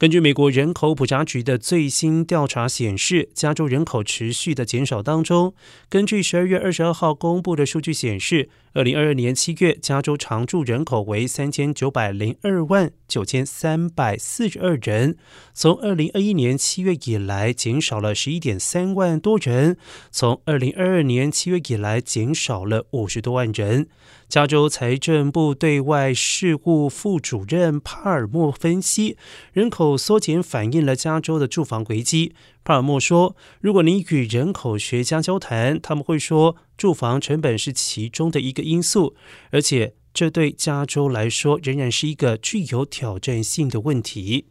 根据美国人口普查局的最新调查显示，加州人口持续的减少当中。根据十二月二十二号公布的数据显示，二零二二年七月，加州常住人口为三千九百零二万九千三百四十二人，从二零二一年七月以来减少了十一点三万多人，从二零二二年七月以来减少了五十多万人。加州财政部对外事务副主任帕尔默分析，人口缩减反映了加州的住房危机。帕尔默说：“如果你与人口学家交谈，他们会说住房成本是其中的一个因素，而且这对加州来说仍然是一个具有挑战性的问题。”